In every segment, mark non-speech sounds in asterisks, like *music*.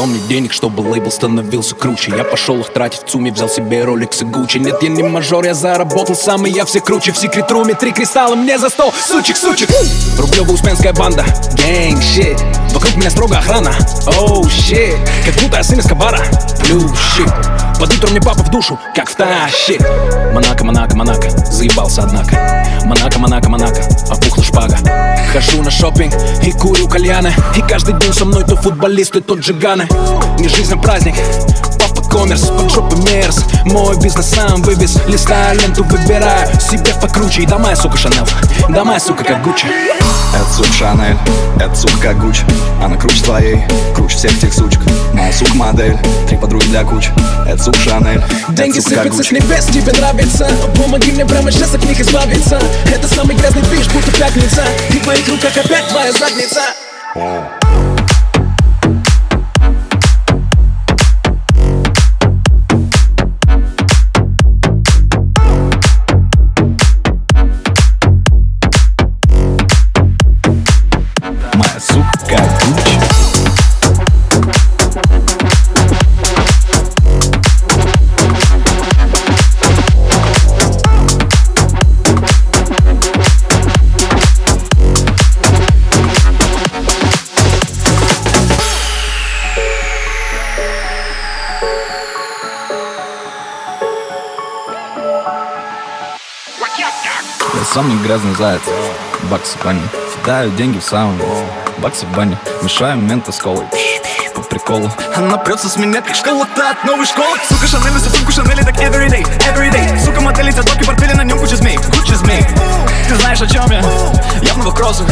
Дал мне денег, чтобы лейбл становился круче. Я пошел их тратить в ЦУМе, взял себе роликс и Гуччи. Нет, я не мажор, я заработал сам, и я все круче. В секрет руме три кристалла мне за сто, сучек, сучек! Рублевая успенская банда, гэнг, щит Вокруг меня строго охрана, оу, oh, щит Как будто я сын из Кабара, плюс, щит Под утро мне папа в душу, как втащит Монако, Монако, Монако, заебался однако. Монако, Монако, Монако, опухла шпага. Хожу на шопинг и курю кальяны. И каждый день со мной то футболисты, то джиганы. Не жизнь, а праздник, коммерс Под жопы мерз, мой бизнес сам вывез Листаю ленту, выбираю себе покруче. И домой, сука, Шанел, домой, сука, как Гуччи. Это сука Шанель, это сука как Гуччи. Она круче твоей, круче всех тех сучек. Моя сука модель, три подруги для куч. Это сука Шанель, Деньги сыпятся с небес, тебе нравится. Помоги мне прямо сейчас от них избавиться. Это самый грязный движ, будто пятница. И в моих руках опять твоя задница. Моя Я самый грязный заяц. Баксы в бане. Кидаю деньги в сауну. Баксы в бане. Мешаем мента с колой. Пш, пш, По приколу. Она прется с меня, как школа-то от новой школы. Сука, Шанель, носит сумку Шанели, так everyday, everyday. Сука, модели, задорки, портфели, на нем куча змей, куча змей. Ты знаешь, о чем я? Новых кроссах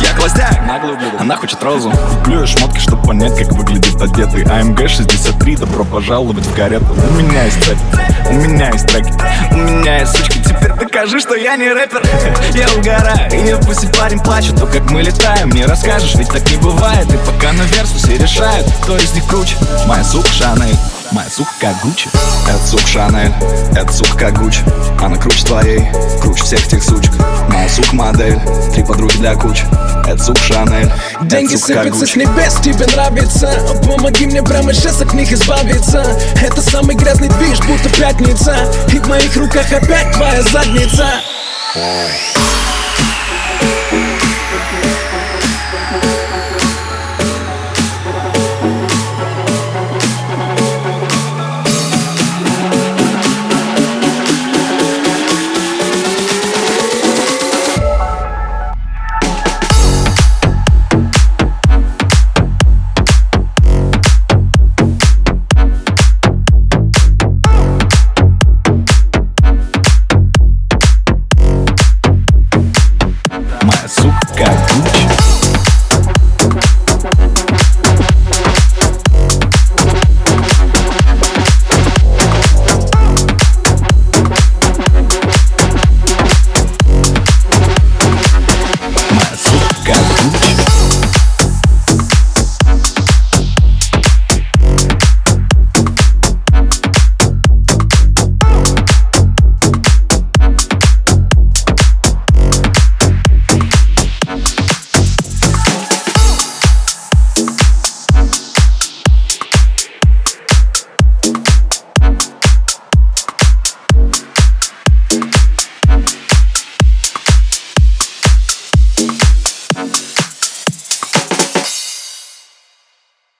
Я холостяк, наглый ублюдок Она хочет розу. Куплю я шмотки, чтобы понять, как выглядит одетый. АМГ 63, добро пожаловать в карету. У меня есть треки, у меня есть треки У меня есть сучка, теперь докажи, что я не рэпер. *laughs* Я угораю, и пусть парень плачет То, как мы летаем, не расскажешь, ведь так не бывает. И пока на версу все решают, кто из них круче. Моя сука Шанель, как Гуччи. Это сука Шанель, это сука как Гуччи. Она круче твоей, круче всех тех сучек. Моя сука модель, три подруги для куч. Это сука Шанель, Деньги сыпятся с небес, тебе нравится. Помоги мне прямо сейчас от них избавиться. Это самый грязный движ, будто пятница. И в моих руках опять твоя задница Kabuki.